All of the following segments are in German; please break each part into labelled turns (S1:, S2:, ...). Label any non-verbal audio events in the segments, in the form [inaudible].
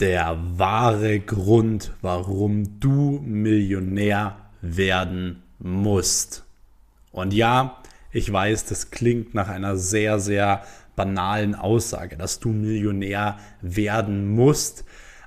S1: der wahre Grund, warum du Millionär werden musst. Und ja, ich weiß, das klingt nach einer sehr, sehr banalen Aussage, dass du Millionär werden musst.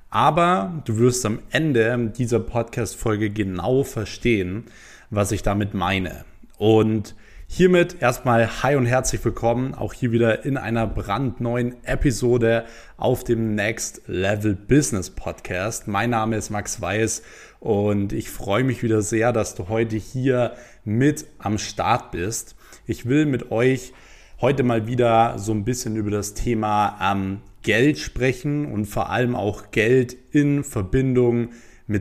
S1: Aber du wirst am Ende dieser Podcast-Folge genau verstehen, was ich damit meine. Und Hiermit erstmal hi und herzlich willkommen, auch hier wieder in einer brandneuen Episode auf dem Next Level Business Podcast. Mein Name ist Max Weiß und ich freue mich wieder sehr, dass du heute hier mit am Start bist. Ich will mit euch heute mal wieder so ein bisschen über das Thema ähm, Geld sprechen und vor allem auch Geld in Verbindung mit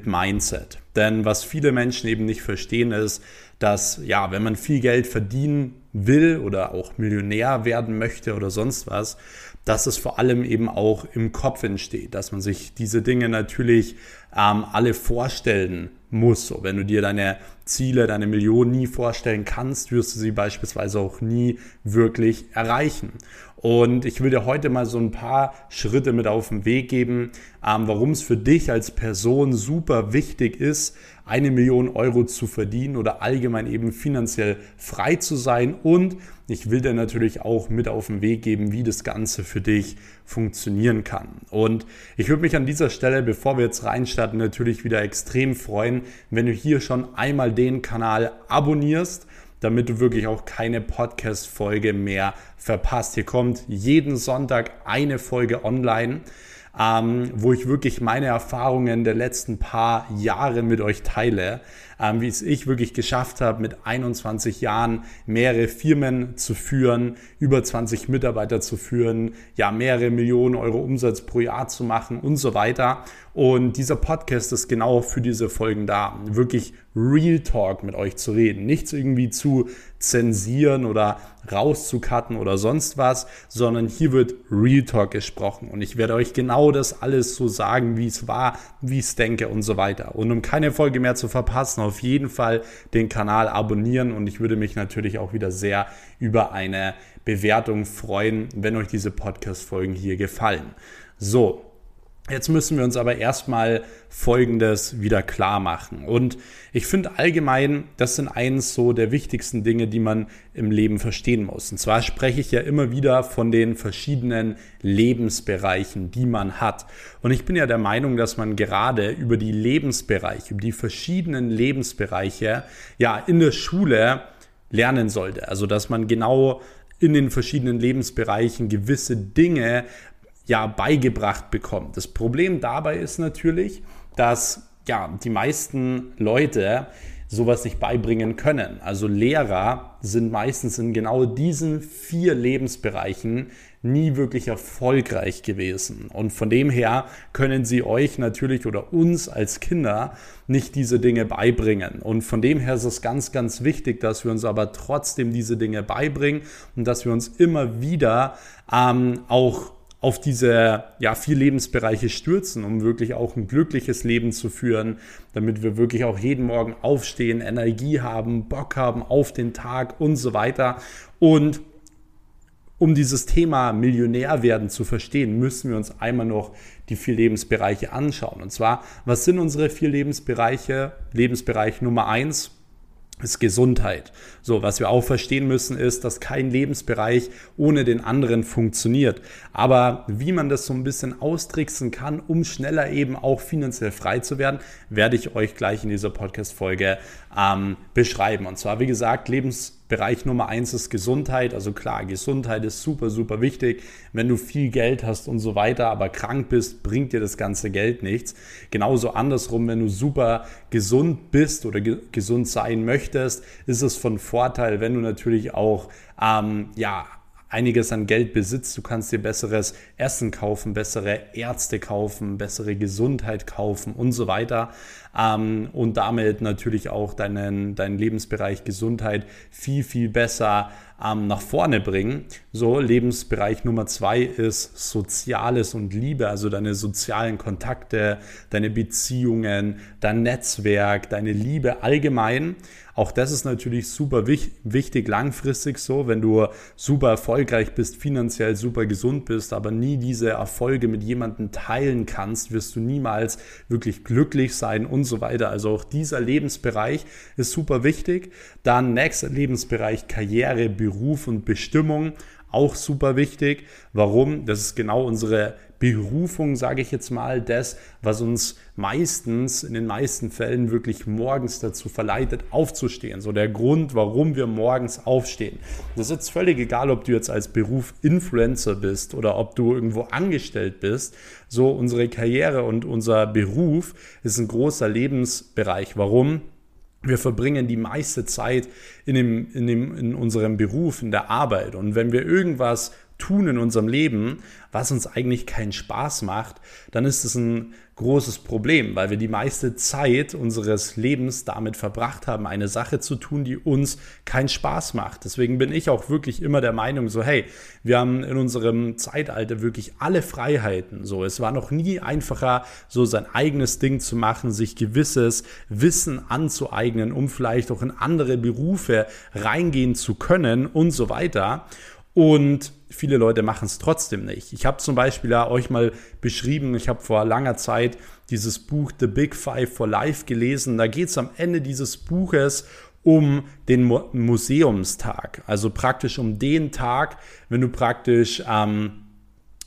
S1: Mindset. Denn was viele Menschen eben nicht verstehen ist, dass ja, wenn man viel Geld verdienen will oder auch Millionär werden möchte oder sonst was, dass es vor allem eben auch im Kopf entsteht, dass man sich diese Dinge natürlich ähm, alle vorstellen muss. So, wenn du dir deine Ziele, deine Millionen nie vorstellen kannst, wirst du sie beispielsweise auch nie wirklich erreichen. Und ich will dir heute mal so ein paar Schritte mit auf den Weg geben, ähm, warum es für dich als Person super wichtig ist, eine Million Euro zu verdienen oder allgemein eben finanziell frei zu sein. Und ich will dir natürlich auch mit auf den Weg geben, wie das Ganze für dich funktionieren kann. Und ich würde mich an dieser Stelle, bevor wir jetzt reinstarten, natürlich wieder extrem freuen, wenn du hier schon einmal den Kanal abonnierst damit du wirklich auch keine Podcast-Folge mehr verpasst. Hier kommt jeden Sonntag eine Folge online ähm, wo ich wirklich meine Erfahrungen der letzten paar Jahre mit euch teile, wie es ich wirklich geschafft habe, mit 21 Jahren mehrere Firmen zu führen, über 20 Mitarbeiter zu führen, ja, mehrere Millionen Euro Umsatz pro Jahr zu machen und so weiter. Und dieser Podcast ist genau für diese Folgen da, wirklich Real Talk mit euch zu reden, nichts irgendwie zu zensieren oder rauszucutten oder sonst was, sondern hier wird Real Talk gesprochen und ich werde euch genau das alles so sagen, wie es war, wie ich es denke und so weiter. Und um keine Folge mehr zu verpassen, auf jeden Fall den Kanal abonnieren und ich würde mich natürlich auch wieder sehr über eine Bewertung freuen, wenn euch diese Podcast-Folgen hier gefallen. So, Jetzt müssen wir uns aber erstmal Folgendes wieder klar machen. Und ich finde allgemein, das sind eins so der wichtigsten Dinge, die man im Leben verstehen muss. Und zwar spreche ich ja immer wieder von den verschiedenen Lebensbereichen, die man hat. Und ich bin ja der Meinung, dass man gerade über die Lebensbereiche, über die verschiedenen Lebensbereiche, ja, in der Schule lernen sollte. Also, dass man genau in den verschiedenen Lebensbereichen gewisse Dinge ja beigebracht bekommt. Das Problem dabei ist natürlich, dass ja die meisten Leute sowas nicht beibringen können. Also Lehrer sind meistens in genau diesen vier Lebensbereichen nie wirklich erfolgreich gewesen. Und von dem her können sie euch natürlich oder uns als Kinder nicht diese Dinge beibringen. Und von dem her ist es ganz, ganz wichtig, dass wir uns aber trotzdem diese Dinge beibringen und dass wir uns immer wieder ähm, auch auf diese ja, vier Lebensbereiche stürzen, um wirklich auch ein glückliches Leben zu führen, damit wir wirklich auch jeden Morgen aufstehen, Energie haben, Bock haben auf den Tag und so weiter. Und um dieses Thema Millionär werden zu verstehen, müssen wir uns einmal noch die vier Lebensbereiche anschauen. Und zwar, was sind unsere vier Lebensbereiche? Lebensbereich Nummer eins ist Gesundheit. So, was wir auch verstehen müssen, ist, dass kein Lebensbereich ohne den anderen funktioniert. Aber wie man das so ein bisschen austricksen kann, um schneller eben auch finanziell frei zu werden, werde ich euch gleich in dieser Podcast-Folge ähm, beschreiben. Und zwar, wie gesagt, Lebensbereich Bereich Nummer eins ist Gesundheit. Also klar, Gesundheit ist super, super wichtig. Wenn du viel Geld hast und so weiter, aber krank bist, bringt dir das ganze Geld nichts. Genauso andersrum, wenn du super gesund bist oder ge gesund sein möchtest, ist es von Vorteil, wenn du natürlich auch ähm, ja einiges an Geld besitzt. Du kannst dir besseres Essen kaufen, bessere Ärzte kaufen, bessere Gesundheit kaufen und so weiter. Ähm, und damit natürlich auch deinen, deinen Lebensbereich Gesundheit viel, viel besser ähm, nach vorne bringen. So, Lebensbereich Nummer zwei ist Soziales und Liebe, also deine sozialen Kontakte, deine Beziehungen, dein Netzwerk, deine Liebe allgemein. Auch das ist natürlich super wichtig langfristig so, wenn du super erfolgreich bist, finanziell super gesund bist, aber nie diese Erfolge mit jemandem teilen kannst, wirst du niemals wirklich glücklich sein und so weiter. Also auch dieser Lebensbereich ist super wichtig. Dann nächster Lebensbereich Karriere, Beruf und Bestimmung auch super wichtig. Warum? Das ist genau unsere Berufung, sage ich jetzt mal, das, was uns meistens, in den meisten Fällen wirklich morgens dazu verleitet, aufzustehen. So der Grund, warum wir morgens aufstehen. Das ist jetzt völlig egal, ob du jetzt als Beruf Influencer bist oder ob du irgendwo angestellt bist. So unsere Karriere und unser Beruf ist ein großer Lebensbereich. Warum? Wir verbringen die meiste Zeit in, dem, in, dem, in unserem Beruf, in der Arbeit. Und wenn wir irgendwas tun in unserem Leben, was uns eigentlich keinen Spaß macht, dann ist es ein großes Problem, weil wir die meiste Zeit unseres Lebens damit verbracht haben, eine Sache zu tun, die uns keinen Spaß macht. Deswegen bin ich auch wirklich immer der Meinung, so hey, wir haben in unserem Zeitalter wirklich alle Freiheiten. So, es war noch nie einfacher, so sein eigenes Ding zu machen, sich gewisses Wissen anzueignen, um vielleicht auch in andere Berufe reingehen zu können und so weiter. Und viele Leute machen es trotzdem nicht. Ich habe zum Beispiel ja euch mal beschrieben, ich habe vor langer Zeit dieses Buch The Big Five for Life gelesen. Da geht es am Ende dieses Buches um den Mu Museumstag. Also praktisch um den Tag, wenn du praktisch ähm,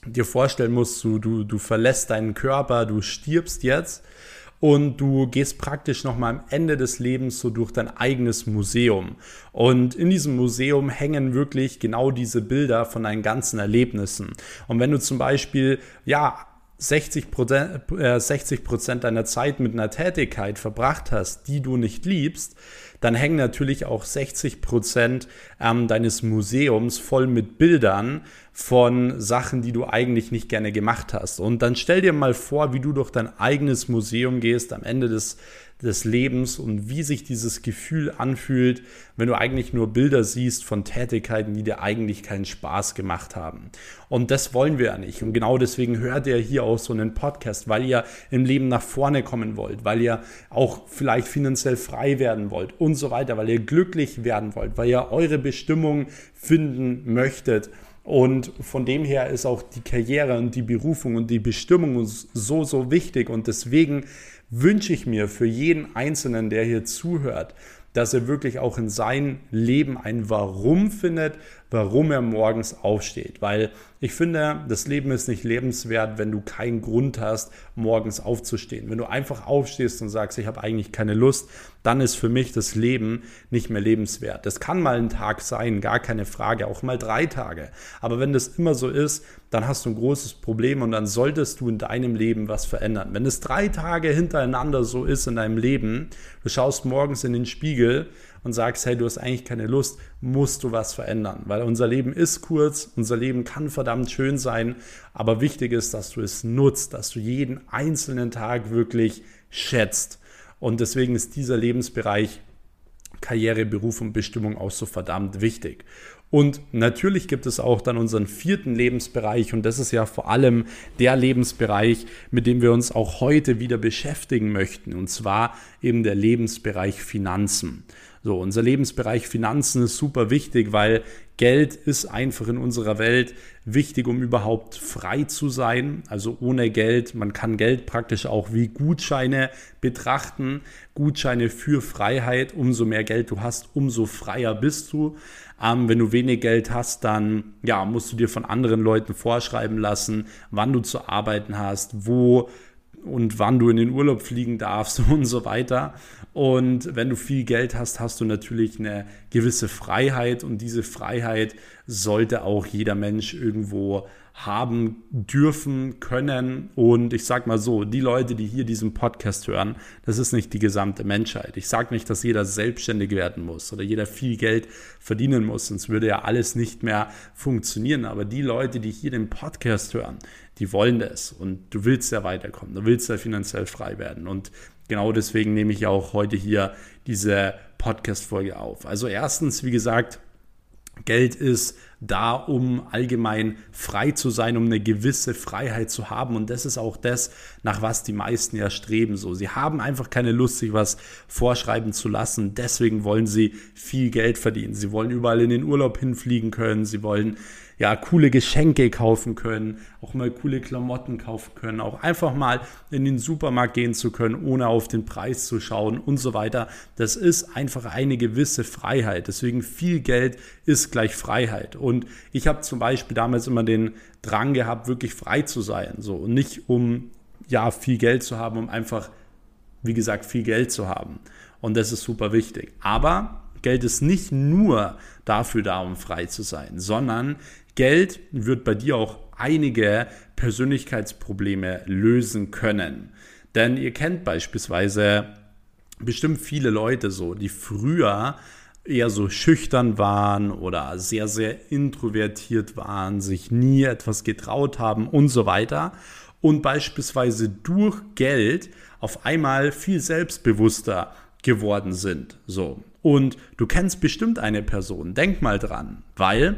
S1: dir vorstellen musst, du, du, du verlässt deinen Körper, du stirbst jetzt und du gehst praktisch nochmal am Ende des Lebens so durch dein eigenes Museum. Und in diesem Museum hängen wirklich genau diese Bilder von deinen ganzen Erlebnissen. Und wenn du zum Beispiel, ja, 60 Prozent, äh, 60 Prozent deiner Zeit mit einer Tätigkeit verbracht hast, die du nicht liebst, dann hängen natürlich auch 60 Prozent ähm, deines Museums voll mit Bildern von Sachen, die du eigentlich nicht gerne gemacht hast. Und dann stell dir mal vor, wie du durch dein eigenes Museum gehst am Ende des des Lebens und wie sich dieses Gefühl anfühlt, wenn du eigentlich nur Bilder siehst von Tätigkeiten, die dir eigentlich keinen Spaß gemacht haben. Und das wollen wir ja nicht. Und genau deswegen hört ihr hier auch so einen Podcast, weil ihr im Leben nach vorne kommen wollt, weil ihr auch vielleicht finanziell frei werden wollt und so weiter, weil ihr glücklich werden wollt, weil ihr eure Bestimmung finden möchtet. Und von dem her ist auch die Karriere und die Berufung und die Bestimmung so, so wichtig. Und deswegen wünsche ich mir für jeden Einzelnen, der hier zuhört, dass er wirklich auch in seinem Leben ein Warum findet, warum er morgens aufsteht. Weil ich finde, das Leben ist nicht lebenswert, wenn du keinen Grund hast, morgens aufzustehen. Wenn du einfach aufstehst und sagst, ich habe eigentlich keine Lust, dann ist für mich das Leben nicht mehr lebenswert. Das kann mal ein Tag sein, gar keine Frage, auch mal drei Tage. Aber wenn das immer so ist, dann hast du ein großes Problem und dann solltest du in deinem Leben was verändern. Wenn es drei Tage hintereinander so ist in deinem Leben, du schaust morgens in den Spiegel und sagst, hey, du hast eigentlich keine Lust, musst du was verändern. Weil unser Leben ist kurz, unser Leben kann verdammt schön sein, aber wichtig ist, dass du es nutzt, dass du jeden einzelnen Tag wirklich schätzt. Und deswegen ist dieser Lebensbereich Karriere, Beruf und Bestimmung auch so verdammt wichtig. Und natürlich gibt es auch dann unseren vierten Lebensbereich und das ist ja vor allem der Lebensbereich, mit dem wir uns auch heute wieder beschäftigen möchten und zwar eben der Lebensbereich Finanzen. So, unser Lebensbereich Finanzen ist super wichtig, weil Geld ist einfach in unserer Welt wichtig, um überhaupt frei zu sein. Also ohne Geld, man kann Geld praktisch auch wie Gutscheine betrachten. Gutscheine für Freiheit. Umso mehr Geld du hast, umso freier bist du. Ähm, wenn du wenig Geld hast, dann ja, musst du dir von anderen Leuten vorschreiben lassen, wann du zu arbeiten hast, wo und wann du in den Urlaub fliegen darfst [laughs] und so weiter. Und wenn du viel Geld hast, hast du natürlich eine gewisse Freiheit und diese Freiheit sollte auch jeder Mensch irgendwo haben dürfen, können. Und ich sage mal so, die Leute, die hier diesen Podcast hören, das ist nicht die gesamte Menschheit. Ich sage nicht, dass jeder selbstständig werden muss oder jeder viel Geld verdienen muss, sonst würde ja alles nicht mehr funktionieren. Aber die Leute, die hier den Podcast hören, die wollen das und du willst ja weiterkommen, du willst ja finanziell frei werden. Und genau deswegen nehme ich auch heute hier diese Podcast-Folge auf. Also erstens, wie gesagt, Geld ist da, um allgemein frei zu sein, um eine gewisse Freiheit zu haben. Und das ist auch das, nach was die meisten ja streben. So, sie haben einfach keine Lust, sich was vorschreiben zu lassen. Deswegen wollen sie viel Geld verdienen. Sie wollen überall in den Urlaub hinfliegen können. Sie wollen ja, coole Geschenke kaufen können, auch mal coole Klamotten kaufen können, auch einfach mal in den Supermarkt gehen zu können, ohne auf den Preis zu schauen und so weiter. Das ist einfach eine gewisse Freiheit. Deswegen viel Geld ist gleich Freiheit. Und ich habe zum Beispiel damals immer den Drang gehabt, wirklich frei zu sein. So, und nicht um ja viel Geld zu haben, um einfach, wie gesagt, viel Geld zu haben. Und das ist super wichtig. Aber Geld ist nicht nur dafür da, um frei zu sein, sondern Geld wird bei dir auch einige Persönlichkeitsprobleme lösen können. Denn ihr kennt beispielsweise bestimmt viele Leute so, die früher eher so schüchtern waren oder sehr, sehr introvertiert waren, sich nie etwas getraut haben und so weiter und beispielsweise durch Geld auf einmal viel selbstbewusster geworden sind. So. Und du kennst bestimmt eine Person, denk mal dran, weil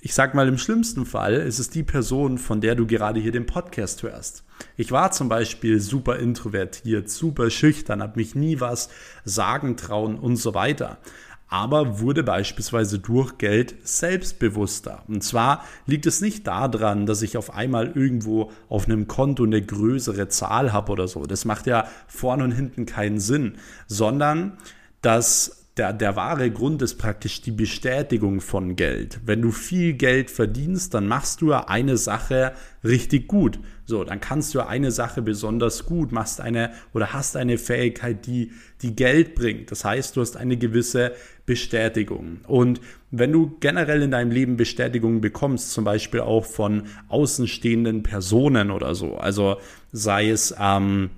S1: ich sag mal, im schlimmsten Fall ist es die Person, von der du gerade hier den Podcast hörst. Ich war zum Beispiel super introvertiert, super schüchtern, habe mich nie was sagen trauen und so weiter. Aber wurde beispielsweise durch Geld selbstbewusster. Und zwar liegt es nicht daran, dass ich auf einmal irgendwo auf einem Konto eine größere Zahl habe oder so. Das macht ja vorne und hinten keinen Sinn, sondern dass der, der wahre Grund ist praktisch die Bestätigung von Geld. Wenn du viel Geld verdienst, dann machst du ja eine Sache richtig gut. So, dann kannst du eine Sache besonders gut, machst eine oder hast eine Fähigkeit, die, die Geld bringt. Das heißt, du hast eine gewisse Bestätigung. Und wenn du generell in deinem Leben Bestätigung bekommst, zum Beispiel auch von außenstehenden Personen oder so, also sei es, ähm,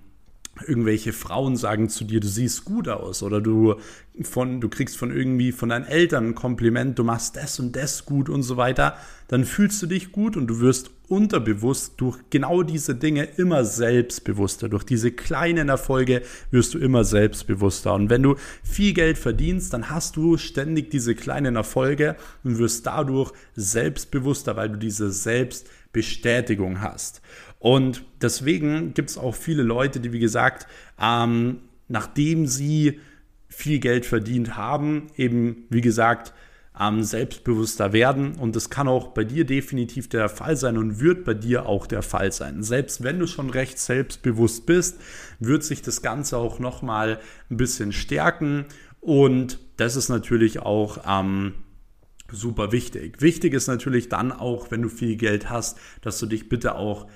S1: irgendwelche Frauen sagen zu dir, du siehst gut aus oder du von du kriegst von irgendwie von deinen Eltern ein Kompliment, du machst das und das gut und so weiter, dann fühlst du dich gut und du wirst unterbewusst durch genau diese Dinge immer selbstbewusster. Durch diese kleinen Erfolge wirst du immer selbstbewusster. Und wenn du viel Geld verdienst, dann hast du ständig diese kleinen Erfolge und wirst dadurch selbstbewusster, weil du diese Selbstbestätigung hast. Und deswegen gibt es auch viele Leute, die, wie gesagt, ähm, nachdem sie viel Geld verdient haben, eben, wie gesagt, ähm, selbstbewusster werden. Und das kann auch bei dir definitiv der Fall sein und wird bei dir auch der Fall sein. Selbst wenn du schon recht selbstbewusst bist, wird sich das Ganze auch nochmal ein bisschen stärken. Und das ist natürlich auch ähm, super wichtig. Wichtig ist natürlich dann auch, wenn du viel Geld hast, dass du dich bitte auch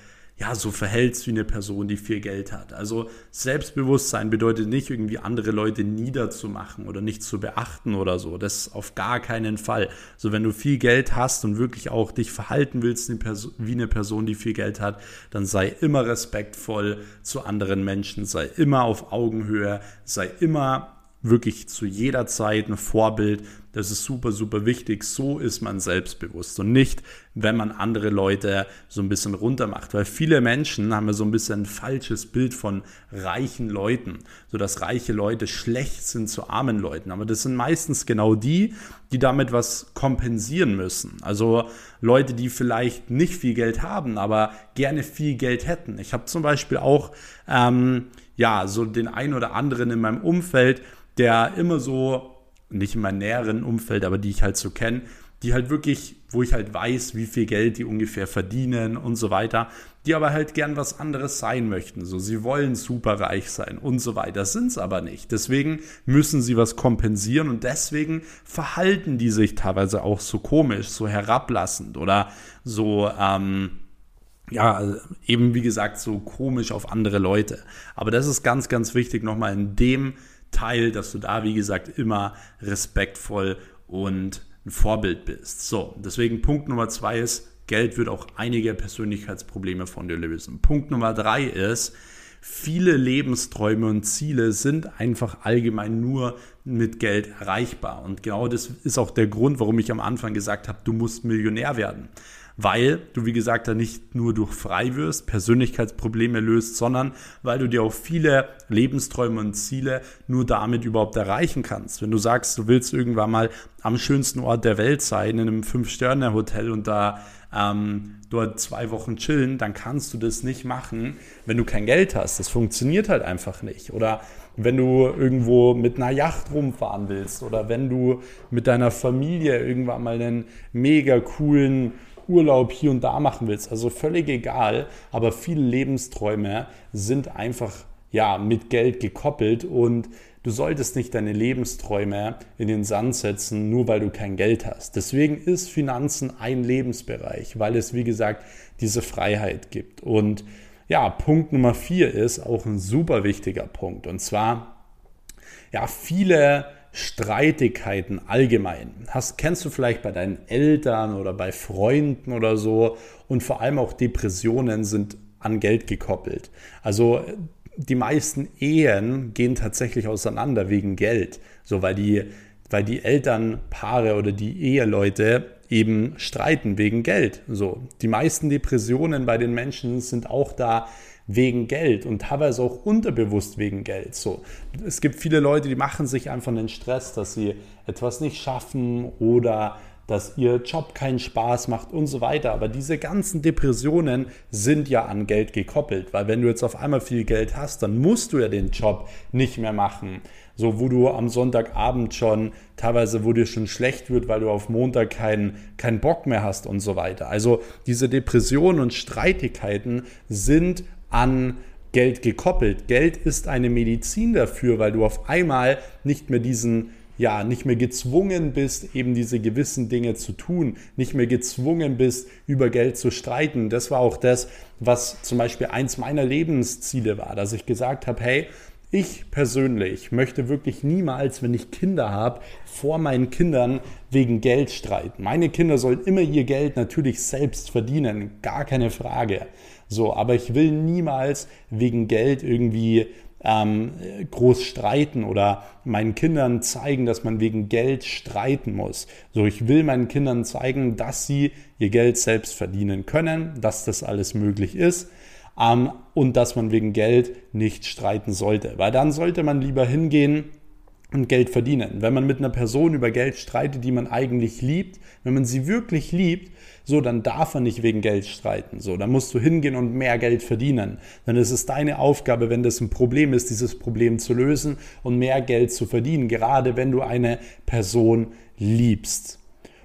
S1: ja, so verhältst wie eine Person, die viel Geld hat. Also Selbstbewusstsein bedeutet nicht irgendwie andere Leute niederzumachen oder nicht zu beachten oder so. Das auf gar keinen Fall. So also wenn du viel Geld hast und wirklich auch dich verhalten willst wie eine Person, die viel Geld hat, dann sei immer respektvoll zu anderen Menschen, sei immer auf Augenhöhe, sei immer wirklich zu jeder Zeit ein Vorbild. Das ist super, super wichtig. So ist man selbstbewusst und nicht, wenn man andere Leute so ein bisschen runtermacht. Weil viele Menschen haben ja so ein bisschen ein falsches Bild von reichen Leuten, so dass reiche Leute schlecht sind zu armen Leuten. Aber das sind meistens genau die, die damit was kompensieren müssen. Also Leute, die vielleicht nicht viel Geld haben, aber gerne viel Geld hätten. Ich habe zum Beispiel auch ähm, ja so den einen oder anderen in meinem Umfeld, der immer so, nicht in meinem näheren Umfeld, aber die ich halt so kenne, die halt wirklich, wo ich halt weiß, wie viel Geld die ungefähr verdienen und so weiter, die aber halt gern was anderes sein möchten. So, sie wollen super reich sein und so weiter, sind es aber nicht. Deswegen müssen sie was kompensieren und deswegen verhalten die sich teilweise auch so komisch, so herablassend oder so, ähm, ja, eben wie gesagt, so komisch auf andere Leute. Aber das ist ganz, ganz wichtig nochmal in dem Teil, dass du da, wie gesagt, immer respektvoll und ein Vorbild bist. So, deswegen Punkt Nummer zwei ist, Geld wird auch einige Persönlichkeitsprobleme von dir lösen. Punkt Nummer drei ist, viele Lebensträume und Ziele sind einfach allgemein nur mit Geld erreichbar. Und genau das ist auch der Grund, warum ich am Anfang gesagt habe, du musst Millionär werden. Weil du, wie gesagt, da nicht nur durch frei wirst, Persönlichkeitsprobleme löst, sondern weil du dir auch viele Lebensträume und Ziele nur damit überhaupt erreichen kannst. Wenn du sagst, du willst irgendwann mal am schönsten Ort der Welt sein, in einem Fünf-Sterne-Hotel und da ähm, dort zwei Wochen chillen, dann kannst du das nicht machen, wenn du kein Geld hast. Das funktioniert halt einfach nicht. Oder wenn du irgendwo mit einer Yacht rumfahren willst oder wenn du mit deiner Familie irgendwann mal einen mega coolen Urlaub hier und da machen willst. Also völlig egal, aber viele Lebensträume sind einfach ja mit Geld gekoppelt und Du solltest nicht deine Lebensträume in den Sand setzen, nur weil du kein Geld hast. Deswegen ist Finanzen ein Lebensbereich, weil es, wie gesagt, diese Freiheit gibt. Und ja, Punkt Nummer vier ist auch ein super wichtiger Punkt. Und zwar, ja, viele Streitigkeiten allgemein. Hast, kennst du vielleicht bei deinen Eltern oder bei Freunden oder so. Und vor allem auch Depressionen sind an Geld gekoppelt. Also die meisten Ehen gehen tatsächlich auseinander wegen Geld. So, weil die, weil die Elternpaare oder die Eheleute eben streiten wegen Geld. So, die meisten Depressionen bei den Menschen sind auch da wegen Geld und teilweise auch unterbewusst wegen Geld. So, es gibt viele Leute, die machen sich einfach den Stress, dass sie etwas nicht schaffen oder dass ihr Job keinen Spaß macht und so weiter. Aber diese ganzen Depressionen sind ja an Geld gekoppelt, weil wenn du jetzt auf einmal viel Geld hast, dann musst du ja den Job nicht mehr machen. So, wo du am Sonntagabend schon teilweise, wo dir schon schlecht wird, weil du auf Montag keinen kein Bock mehr hast und so weiter. Also diese Depressionen und Streitigkeiten sind an Geld gekoppelt. Geld ist eine Medizin dafür, weil du auf einmal nicht mehr diesen ja, nicht mehr gezwungen bist, eben diese gewissen Dinge zu tun, nicht mehr gezwungen bist, über Geld zu streiten. Das war auch das, was zum Beispiel eins meiner Lebensziele war, dass ich gesagt habe, hey, ich persönlich möchte wirklich niemals, wenn ich Kinder habe, vor meinen Kindern wegen Geld streiten. Meine Kinder sollen immer ihr Geld natürlich selbst verdienen, gar keine Frage. So, aber ich will niemals wegen Geld irgendwie ähm, groß streiten oder meinen Kindern zeigen, dass man wegen Geld streiten muss. So, ich will meinen Kindern zeigen, dass sie ihr Geld selbst verdienen können, dass das alles möglich ist ähm, und dass man wegen Geld nicht streiten sollte. Weil dann sollte man lieber hingehen und Geld verdienen. Wenn man mit einer Person über Geld streitet, die man eigentlich liebt, wenn man sie wirklich liebt, so, dann darf er nicht wegen Geld streiten. So, dann musst du hingehen und mehr Geld verdienen. Dann ist es deine Aufgabe, wenn das ein Problem ist, dieses Problem zu lösen und mehr Geld zu verdienen, gerade wenn du eine Person liebst.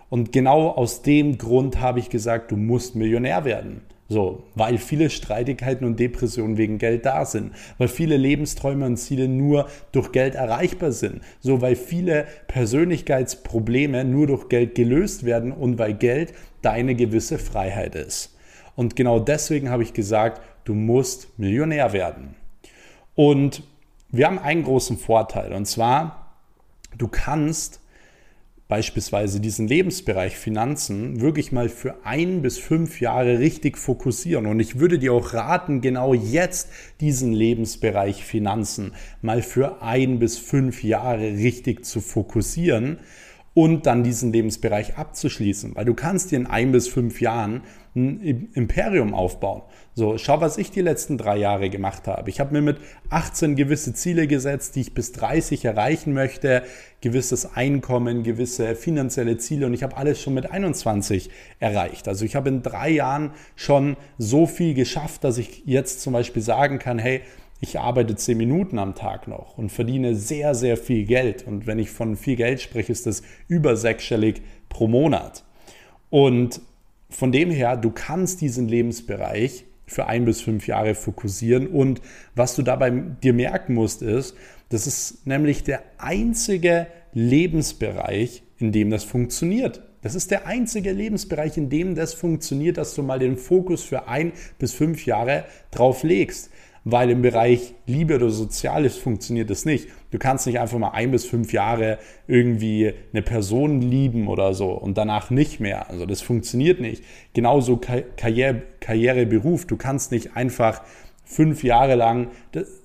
S1: Und genau aus dem Grund habe ich gesagt, du musst Millionär werden. So, weil viele Streitigkeiten und Depressionen wegen Geld da sind, weil viele Lebensträume und Ziele nur durch Geld erreichbar sind, so weil viele Persönlichkeitsprobleme nur durch Geld gelöst werden und weil Geld deine gewisse Freiheit ist. Und genau deswegen habe ich gesagt, du musst Millionär werden. Und wir haben einen großen Vorteil und zwar, du kannst beispielsweise diesen Lebensbereich Finanzen wirklich mal für ein bis fünf Jahre richtig fokussieren. Und ich würde dir auch raten, genau jetzt diesen Lebensbereich Finanzen mal für ein bis fünf Jahre richtig zu fokussieren und dann diesen Lebensbereich abzuschließen. Weil du kannst dir in ein bis fünf Jahren ein Imperium aufbauen. So, schau, was ich die letzten drei Jahre gemacht habe. Ich habe mir mit 18 gewisse Ziele gesetzt, die ich bis 30 erreichen möchte, gewisses Einkommen, gewisse finanzielle Ziele und ich habe alles schon mit 21 erreicht. Also ich habe in drei Jahren schon so viel geschafft, dass ich jetzt zum Beispiel sagen kann, hey, ich arbeite zehn Minuten am Tag noch und verdiene sehr, sehr viel Geld. Und wenn ich von viel Geld spreche, ist das über sechsstellig pro Monat. Und von dem her, du kannst diesen Lebensbereich für ein bis fünf Jahre fokussieren. Und was du dabei dir merken musst, ist, das ist nämlich der einzige Lebensbereich, in dem das funktioniert. Das ist der einzige Lebensbereich, in dem das funktioniert, dass du mal den Fokus für ein bis fünf Jahre drauf legst weil im Bereich Liebe oder Soziales funktioniert das nicht. Du kannst nicht einfach mal ein bis fünf Jahre irgendwie eine Person lieben oder so und danach nicht mehr. Also das funktioniert nicht. Genauso Karriere, Karriere, Beruf. Du kannst nicht einfach fünf Jahre lang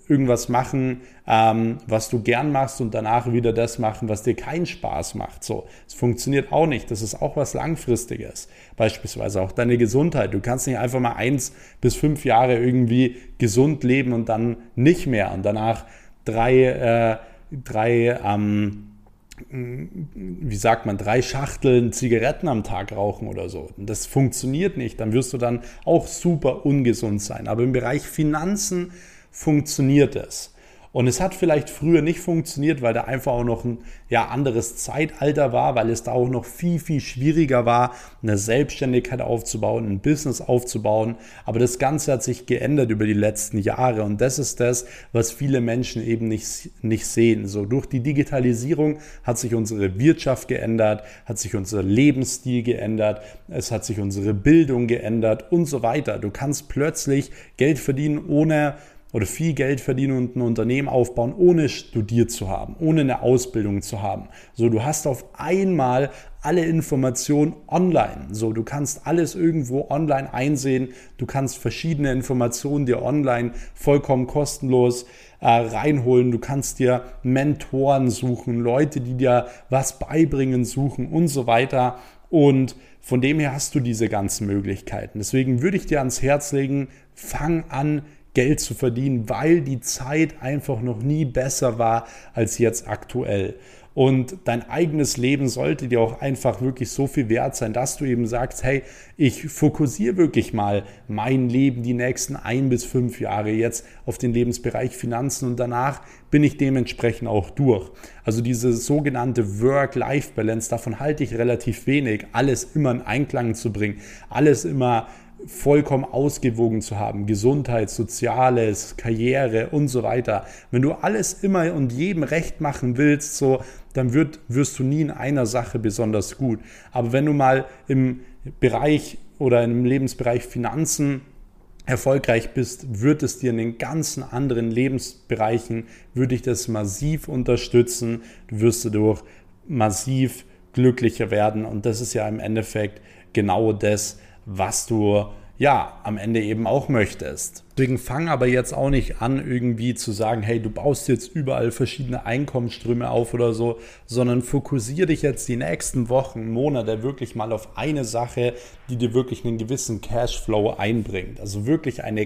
S1: irgendwas machen, ähm, was du gern machst und danach wieder das machen, was dir keinen Spaß macht. So, es funktioniert auch nicht. Das ist auch was Langfristiges. Beispielsweise auch deine Gesundheit. Du kannst nicht einfach mal eins bis fünf Jahre irgendwie gesund leben und dann nicht mehr und danach drei, äh, drei ähm, wie sagt man, drei Schachteln Zigaretten am Tag rauchen oder so. Das funktioniert nicht. Dann wirst du dann auch super ungesund sein. Aber im Bereich Finanzen funktioniert es. Und es hat vielleicht früher nicht funktioniert, weil da einfach auch noch ein ja, anderes Zeitalter war, weil es da auch noch viel, viel schwieriger war, eine Selbstständigkeit aufzubauen, ein Business aufzubauen. Aber das Ganze hat sich geändert über die letzten Jahre und das ist das, was viele Menschen eben nicht, nicht sehen. So durch die Digitalisierung hat sich unsere Wirtschaft geändert, hat sich unser Lebensstil geändert, es hat sich unsere Bildung geändert und so weiter. Du kannst plötzlich Geld verdienen ohne oder viel Geld verdienen und ein Unternehmen aufbauen, ohne studiert zu haben, ohne eine Ausbildung zu haben. So, du hast auf einmal alle Informationen online. So, du kannst alles irgendwo online einsehen. Du kannst verschiedene Informationen dir online vollkommen kostenlos äh, reinholen. Du kannst dir Mentoren suchen, Leute, die dir was beibringen, suchen und so weiter. Und von dem her hast du diese ganzen Möglichkeiten. Deswegen würde ich dir ans Herz legen, fang an, Geld zu verdienen, weil die Zeit einfach noch nie besser war als jetzt aktuell. Und dein eigenes Leben sollte dir auch einfach wirklich so viel wert sein, dass du eben sagst, hey, ich fokussiere wirklich mal mein Leben die nächsten ein bis fünf Jahre jetzt auf den Lebensbereich Finanzen und danach bin ich dementsprechend auch durch. Also diese sogenannte Work-Life-Balance, davon halte ich relativ wenig, alles immer in Einklang zu bringen, alles immer vollkommen ausgewogen zu haben. Gesundheit, Soziales, Karriere und so weiter. Wenn du alles immer und jedem recht machen willst, so, dann wird, wirst du nie in einer Sache besonders gut. Aber wenn du mal im Bereich oder im Lebensbereich Finanzen erfolgreich bist, wird es dir in den ganzen anderen Lebensbereichen, würde ich das massiv unterstützen. Du wirst dadurch massiv glücklicher werden. Und das ist ja im Endeffekt genau das, was du ja, am Ende eben auch möchtest. Deswegen fang aber jetzt auch nicht an, irgendwie zu sagen, hey, du baust jetzt überall verschiedene Einkommensströme auf oder so, sondern fokussiere dich jetzt die nächsten Wochen, Monate wirklich mal auf eine Sache, die dir wirklich einen gewissen Cashflow einbringt. Also wirklich eine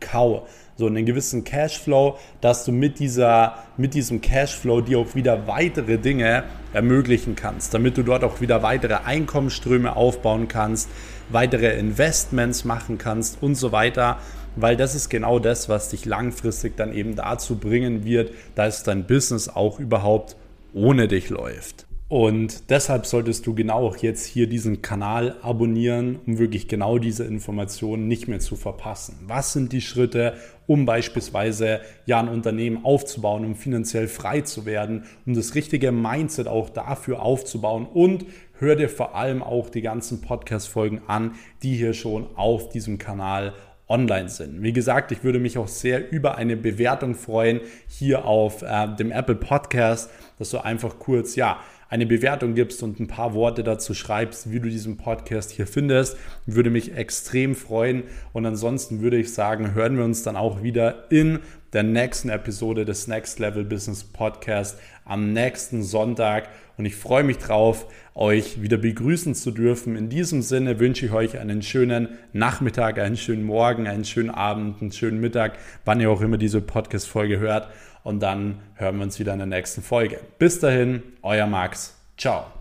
S1: Cash-Cow so einen gewissen Cashflow, dass du mit, dieser, mit diesem Cashflow dir auch wieder weitere Dinge ermöglichen kannst, damit du dort auch wieder weitere Einkommensströme aufbauen kannst, weitere Investments machen kannst und so weiter, weil das ist genau das, was dich langfristig dann eben dazu bringen wird, dass dein Business auch überhaupt ohne dich läuft. Und deshalb solltest du genau auch jetzt hier diesen Kanal abonnieren, um wirklich genau diese Informationen nicht mehr zu verpassen. Was sind die Schritte, um beispielsweise ja ein Unternehmen aufzubauen, um finanziell frei zu werden, um das richtige Mindset auch dafür aufzubauen und hör dir vor allem auch die ganzen Podcast-Folgen an, die hier schon auf diesem Kanal online sind. Wie gesagt, ich würde mich auch sehr über eine Bewertung freuen hier auf äh, dem Apple Podcast, dass du einfach kurz, ja, eine Bewertung gibst und ein paar Worte dazu schreibst, wie du diesen Podcast hier findest. Würde mich extrem freuen. Und ansonsten würde ich sagen, hören wir uns dann auch wieder in der nächsten Episode des Next Level Business Podcast am nächsten Sonntag. Und ich freue mich drauf, euch wieder begrüßen zu dürfen. In diesem Sinne wünsche ich euch einen schönen Nachmittag, einen schönen Morgen, einen schönen Abend, einen schönen Mittag, wann ihr auch immer diese Podcast-Folge hört und dann hören wir uns wieder in der nächsten Folge. Bis dahin, euer Max. Ciao.